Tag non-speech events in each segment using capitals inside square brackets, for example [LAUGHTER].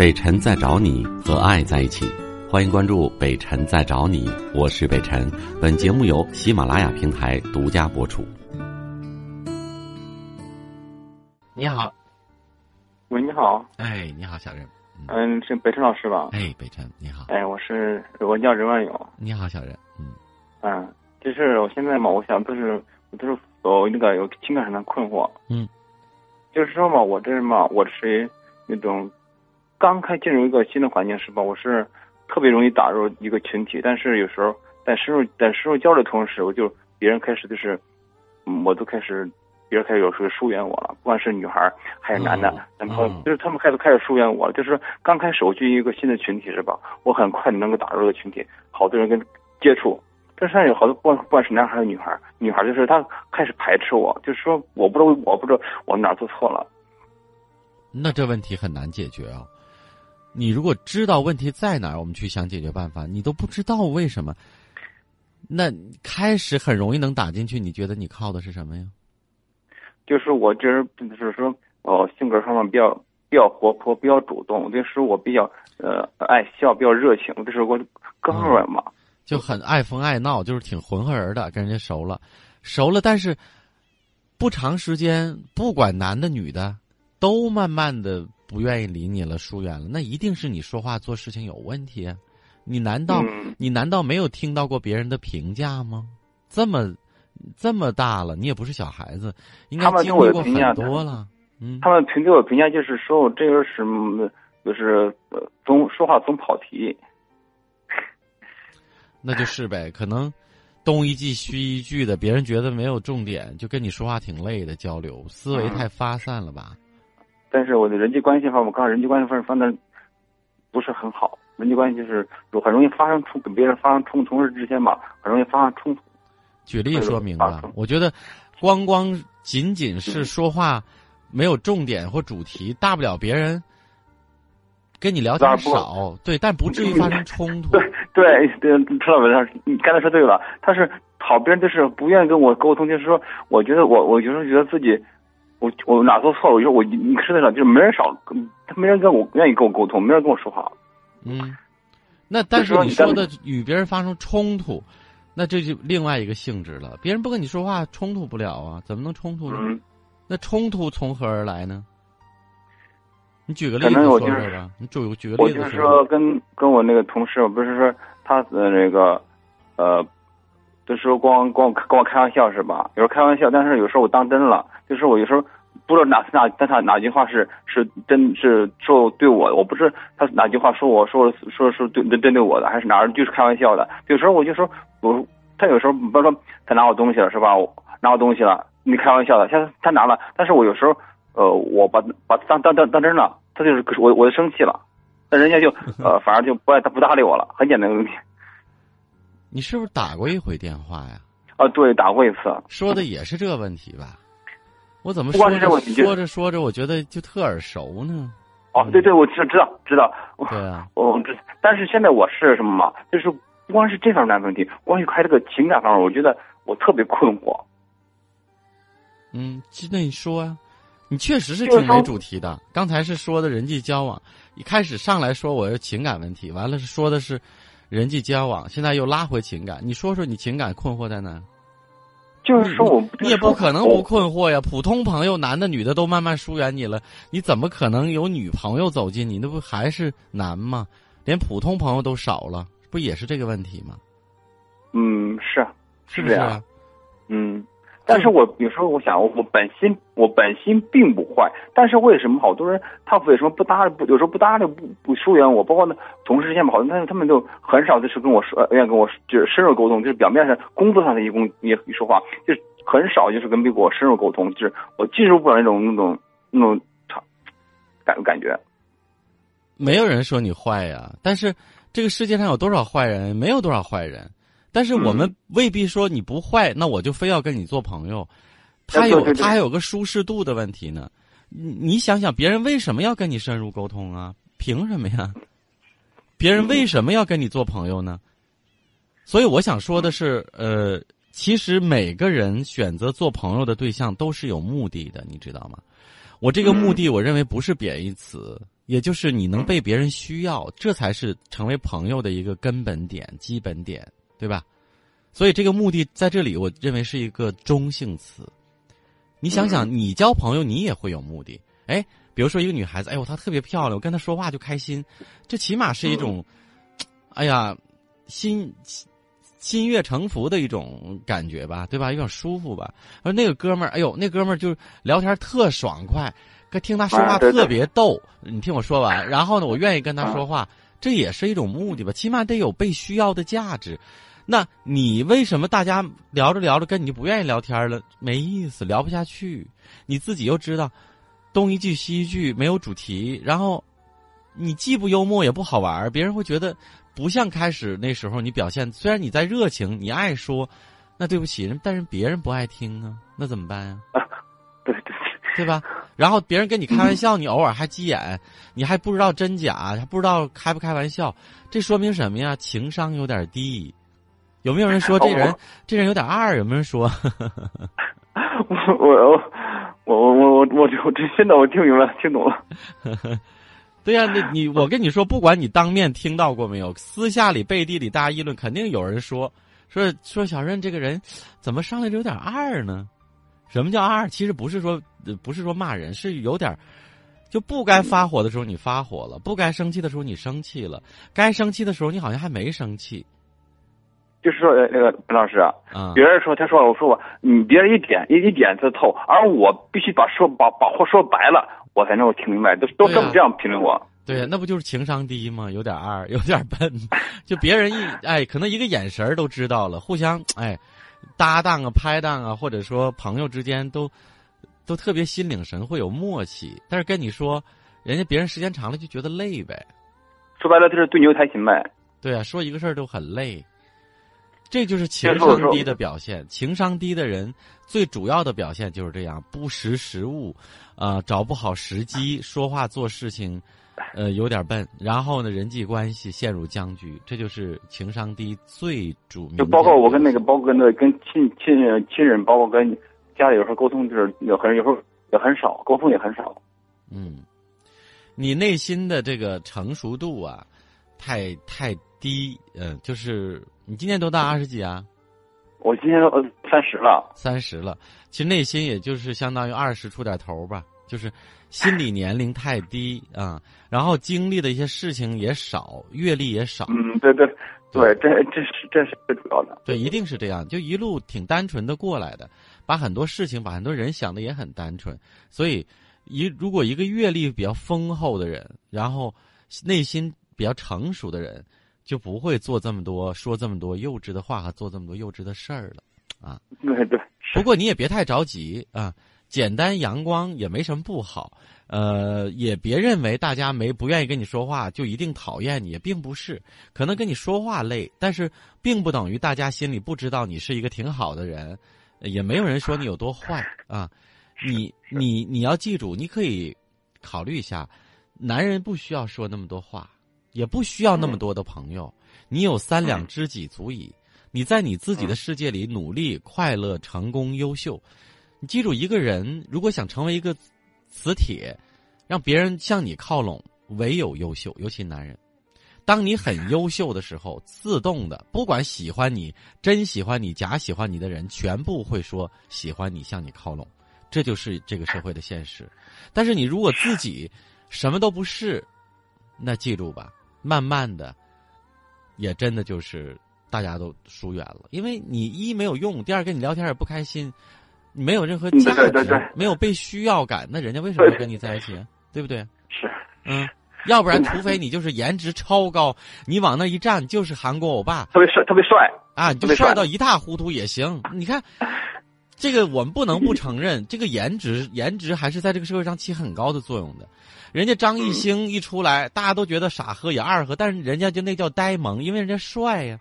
北辰在找你和爱在一起，欢迎关注北辰在找你，我是北辰。本节目由喜马拉雅平台独家播出。你好，喂，你好，哎，你好，小任，嗯，是北辰老师吧？哎，北辰，你好，哎，我是我叫任万勇，你好，小任，嗯，嗯，就是我现在嘛，我想都是都是有那个有情感上的困惑，嗯，就是说嘛，我这是嘛，我属于那种刚开进入一个新的环境是吧？我是特别容易打入一个群体，但是有时候在深入在深入交流的同时，我就别人开始就是，嗯我都开始。别人开始有时候疏远我了，不管是女孩还是男的，男朋友就是他们开始开始疏远我了。就是刚开始我进一个新的群体是吧？我很快的能够打入这个群体，好多人跟接触，但是有好多不管不管是男孩还是女孩，女孩就是她开始排斥我，就是说我不知道我不知道我哪做错了。那这问题很难解决啊！你如果知道问题在哪儿，我们去想解决办法，你都不知道为什么，那开始很容易能打进去。你觉得你靠的是什么呀？就是我就是就是说，哦，性格上面比较比较活泼，比较主动，就是我比较呃爱笑，比较热情，这是我哥们儿嘛，就很爱疯爱闹，就是挺浑厚人的，跟人家熟了，熟了，但是不长时间，不管男的女的，都慢慢的不愿意理你了，疏远了，那一定是你说话做事情有问题啊！你难道、嗯你难道没有听到过别人的评价吗？这么这么大了，你也不是小孩子，应该经历过的评价很多了。嗯，他们评给我评价就是说我这个是嗯就是呃总说话总跑题，[LAUGHS] 那就是呗，可能东一句西一句的，别人觉得没有重点，就跟你说话挺累的交流，思维嗯太发散了吧？但是我的人际关系方面，我刚才人际关系方面方面不是很好，人际关系就是有很容易发生冲跟别人发生冲突，同事之间嘛，很容易发生冲突。举例说明吧，我觉得光光仅仅是说话没有重点或主题，大不了别人跟你聊天少，对，但不至于发生冲突。对对对，车老板，你刚才说对了，他是好别人就是不愿意跟我沟通，就是说，我觉得我我有时候觉得自己，我我哪做错了，我就说我你实在上就是没人少，他没人跟我愿意跟我沟通，没人跟我说话。嗯，那但是你说的与别人发生冲突，那这就另外一个性质了。别人不跟你说话，冲突不了啊，怎么能冲突呢？嗯，那冲突从何而来呢？你举个例子我就是。你举举个我就是例子说说跟跟我那个同事，不是说他呃那个呃，就是说光光跟我开玩笑是吧？有时候开玩笑，但是有时候我当真了，就是我有时候不知道哪哪但他哪句话是是真是说对我，我不是他哪句话说我说说说对针对我的，还是哪儿就是开玩笑的。有时候我就说我他有时候比如说他拿我东西了是吧？我拿我东西了，你开玩笑的，他他拿了，但是我有时候呃我把把当当当当真了，他就是我我就生气了。那人家就 [LAUGHS] 呃，反而就不爱他不搭理我了，很简单的问题。[LAUGHS] 你是不是打过一回电话呀？啊，对，打过一次。说的也是这个问题吧？我怎么说着说着说着，我觉得就特耳熟呢？哦，对对，我知知道知道，对啊，我知。但是现在我是什么嘛？就是不光是这方面的问题，关于还这个情感方面，我觉得我特别困惑。嗯，那你说啊、你确实是挺没主题的。刚才是说的人际交往，一开始上来说我是情感问题，完了是说的是人际交往，现在又拉回情感。你说说你情感困惑在哪儿？就是说我，你也不可能不困惑呀。普通朋友，男的女的都慢慢疏远你了，你怎么可能有女朋友走进你？那不还是难吗？连普通朋友都少了，不也是这个问题吗？嗯，是是这样。啊？嗯，但是我有时候我想，我我本心我本心并不坏，但是为什么好多人他为什么不搭理不有时候不搭理不不疏远我？包括那同事之间嘛，好多他他们就很少就是跟我说愿意跟我就是深入沟通，就是表面上工作上的一工一一说话，就是很少就是跟我深入沟通，就是我进入不了那种那种那种场感感觉。没有人说你坏呀，但是这个世界上有多少坏人？没有多少坏人，但是我们嗯未必说你不坏，那我就非要跟你做朋友。他有他还有个舒适度的问题呢。你你想想，别人为什么要跟你深入沟通啊？凭什么呀？别人为什么要跟你做朋友呢？所以我想说的是，呃，其实每个人选择做朋友的对象都是有目的的，你知道吗？我这个目的，我认为不是贬义词，也就是你能被别人需要，这才是成为朋友的一个根本点、基本点，对吧？所以这个目的在这里，我认为是一个中性词。你想想，你交朋友，你也会有目的。哎，比如说一个女孩子，哎呦，她特别漂亮，我跟她说话就开心，这起码是一种，哎呀，心心悦诚服的一种感觉吧，对吧？有点舒服吧。而那个哥们儿，哎呦，那哥们儿就聊天特爽快，听他说话特别逗。你听我说完，然后呢，我愿意跟他说话，这也是一种目的吧？起码得有被需要的价值。那你为什么大家聊着聊着跟你就不愿意聊天了？没意思，聊不下去。你自己又知道，东一句西一句，没有主题。然后，你既不幽默也不好玩，别人会觉得不像开始那时候你表现。虽然你在热情，你爱说，那对不起人，但是别人不爱听啊，那怎么办呀？对 [LAUGHS] 对对吧？然后别人跟你开玩笑，你偶尔还急眼，你还不知道真假，还不知道开不开玩笑，这说明什么呀？情商有点低。有没有人说这人这人有点二？有没有人说？我我我我我我我我这现在我听明白听懂了。对呀、那你我跟你说，不管你当面听到过没有，私下里背地里大家议论，肯定有人说说说小任这个人怎么上来就有点二呢？什么叫二？其实不是说不是说骂人，是有点就不该发火的时候你发火了，不该生气的时候你生气了，该生气的时候你好像还没生气。就是说，那个陈老师啊，别人说他说我说我，你别人一点一一点就透，而我必须把说把把话说白了，我才能够听明白，都都这么这样评论我。对呀，那不就是情商低吗？有点二，[LAUGHS] 有点笨，[LAUGHS] 就别人一哎，可能一个眼神都知道了，互相哎搭档啊、拍档啊，或者说朋友之间都都特别心领神会，有默契。但是跟你说，人家别人时间长了就觉得累呗。说白了就是对牛弹琴呗。对啊，说一个事儿都很累。这就是情商低的表现。情商低的人最主要的表现就是这样：不识时务，啊，找不好时机，说话做事情，呃，有点笨。然后呢，人际关系陷入僵局。这就是情商低最主。就包括我跟那个，包括跟那跟亲亲亲人，包括跟家里有时候沟通，就是有很有时候也很少，沟通也很少。嗯，你内心的这个成熟度啊，太太低。嗯，就是。你今年多大？二十几啊？我今年都三十了。三十了，其实内心也就是相当于二十出点头吧，就是心理年龄太低啊，然后经历的一些事情也少，阅历也少。嗯，对对对，这这是这是最主要的。对，一定是这样，就一路挺单纯的过来的，把很多事情、把很多人想的也很单纯，所以一如果一个阅历比较丰厚的人，然后内心比较成熟的人。就不会做这么多、说这么多幼稚的话和做这么多幼稚的事儿了，啊。[LAUGHS] 对对。不过你也别太着急啊，简单阳光也没什么不好。呃，也别认为大家没不愿意跟你说话就一定讨厌你，也并不是。可能跟你说话累，但是并不等于大家心里不知道你是一个挺好的人，也没有人说你有多坏啊。你你你要记住，你可以考虑一下，男人不需要说那么多话。也不需要那么多的朋友，你有三两知己足矣。你在你自己的世界里努力、快乐、成功、优秀。你记住，一个人如果想成为一个磁铁，让别人向你靠拢，唯有优秀。尤其男人，当你很优秀的时候，自动的，不管喜欢你、真喜欢你、假喜欢你的人，全部会说喜欢你，向你靠拢。这就是这个社会的现实。但是你如果自己什么都不是，那记住吧。慢慢的，也真的就是大家都疏远了，因为你一没有用，第二跟你聊天也不开心，你没有任何价值，没有被需要感，那人家为什么要跟你在一起？对不对？是，嗯，要不然除非你就是颜值超高，你往那一站就是韩国欧巴，特别帅，特别帅。啊，你就帅到一塌糊涂也行。你看，这个我们不能不承认，这个颜值，颜值还是在这个社会上起很高的作用的。人家张艺兴一出来，大家都觉得傻呵也二呵，但是人家就那叫呆萌，因为人家帅呀。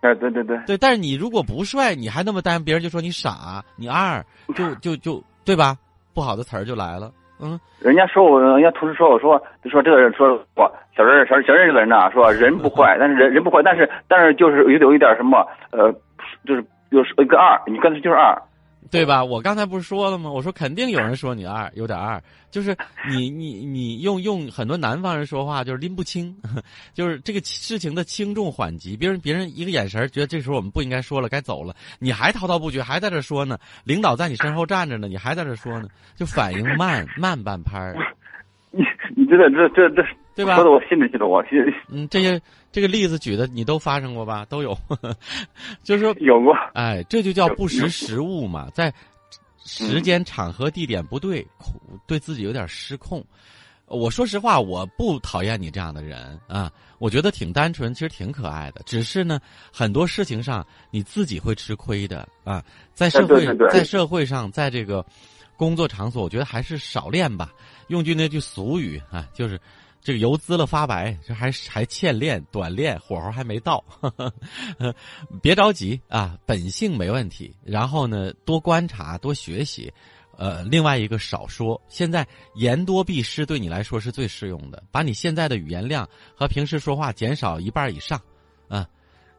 哎，对对对，对。但是你如果不帅，你还那么呆，别人就说你傻，你二，就就就对吧？不好的词儿就来了。嗯，人家说我，人家同事说我说，就说这个人说我小任小小任这个人呐，说人不坏，[LAUGHS] 但是人人不坏，但是但是就是有有一点什么呃，就是就是一个二，你刚才就是二。对吧？我刚才不是说了吗？我说肯定有人说你二，有点二，就是你你你用用很多南方人说话就是拎不清，[LAUGHS] 就是这个事情的轻重缓急。别人别人一个眼神觉得这时候我们不应该说了，该走了，你还滔滔不绝，还在这说呢。领导在你身后站着呢，你还在这说呢，就反应慢慢半拍儿。你你真的这这这，对吧？说的我心里去了，我心里。嗯，这些这个例子举的你都发生过吧？都有，[LAUGHS] 就是说有过。哎，这就叫不识时务嘛，在时间、场合、地点不对，对自己有点失控。我说实话，我不讨厌你这样的人啊，我觉得挺单纯，其实挺可爱的。只是呢，很多事情上你自己会吃亏的啊，在社会，在社会上，在这个工作场所，我觉得还是少练吧。用句那句俗语啊，就是这个油滋了发白，这还还欠练短练，火候还没到。别着急啊，本性没问题。然后呢，多观察，多学习。呃，另外一个少说。现在言多必失，对你来说是最适用的。把你现在的语言量和平时说话减少一半以上，啊，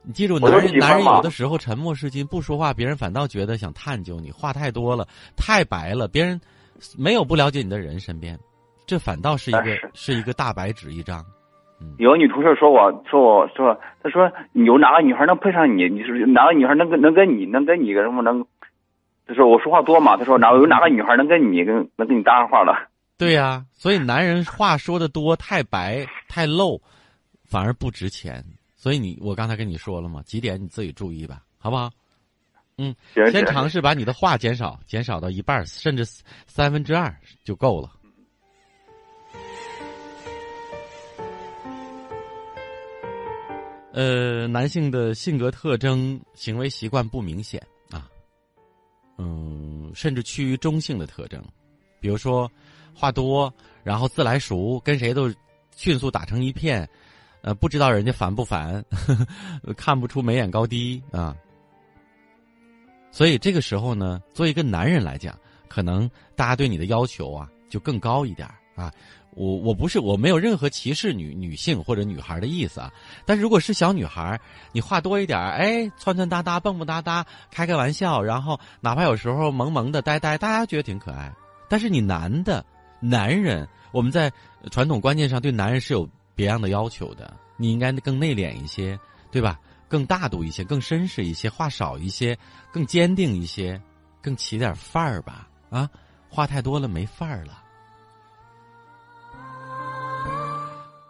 你记住，男人男人有的时候沉默是金，不说话，别人反倒觉得想探究你。话太多了，太白了，别人。没有不了解你的人身边，这反倒是一个是一个大白纸一张。嗯有个女同事说我说我说，她说有哪个女孩能配上你？你是哪个女孩能跟能跟你能跟你个什么能？她说我说话多嘛？她说哪有哪个女孩能跟你跟能跟你搭上话了？[LAUGHS] 对呀，所以男人话说的多，太白太露，反而不值钱。所以你我刚才跟你说了嘛，几点你自己注意吧，好不好？嗯，先尝试把你的话减少，减少到一半，甚至三分之二就够了。呃，男性的性格特征、行为习惯不明显啊，嗯，甚至趋于中性的特征，比如说话多，然后自来熟，跟谁都迅速打成一片，呃，不知道人家烦不烦，[LAUGHS] 看不出眉眼高低啊。所以这个时候呢，作为一个男人来讲，可能大家对你的要求啊就更高一点啊。我我不是我没有任何歧视女女性或者女孩的意思啊。但如果是小女孩，你话多一点，哎，窜窜哒哒，蹦蹦哒哒，开开玩笑，然后哪怕有时候萌萌的呆呆，大家觉得挺可爱。但是你男的男人，我们在传统观念上对男人是有别样的要求的，你应该更内敛一些，对吧？更大度一些，更绅士一些，话少一些，更坚定一些，更起点范儿吧。啊，话太多了没范儿了。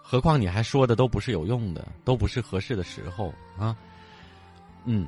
何况你还说的都不是有用的，都不是合适的时候啊。嗯，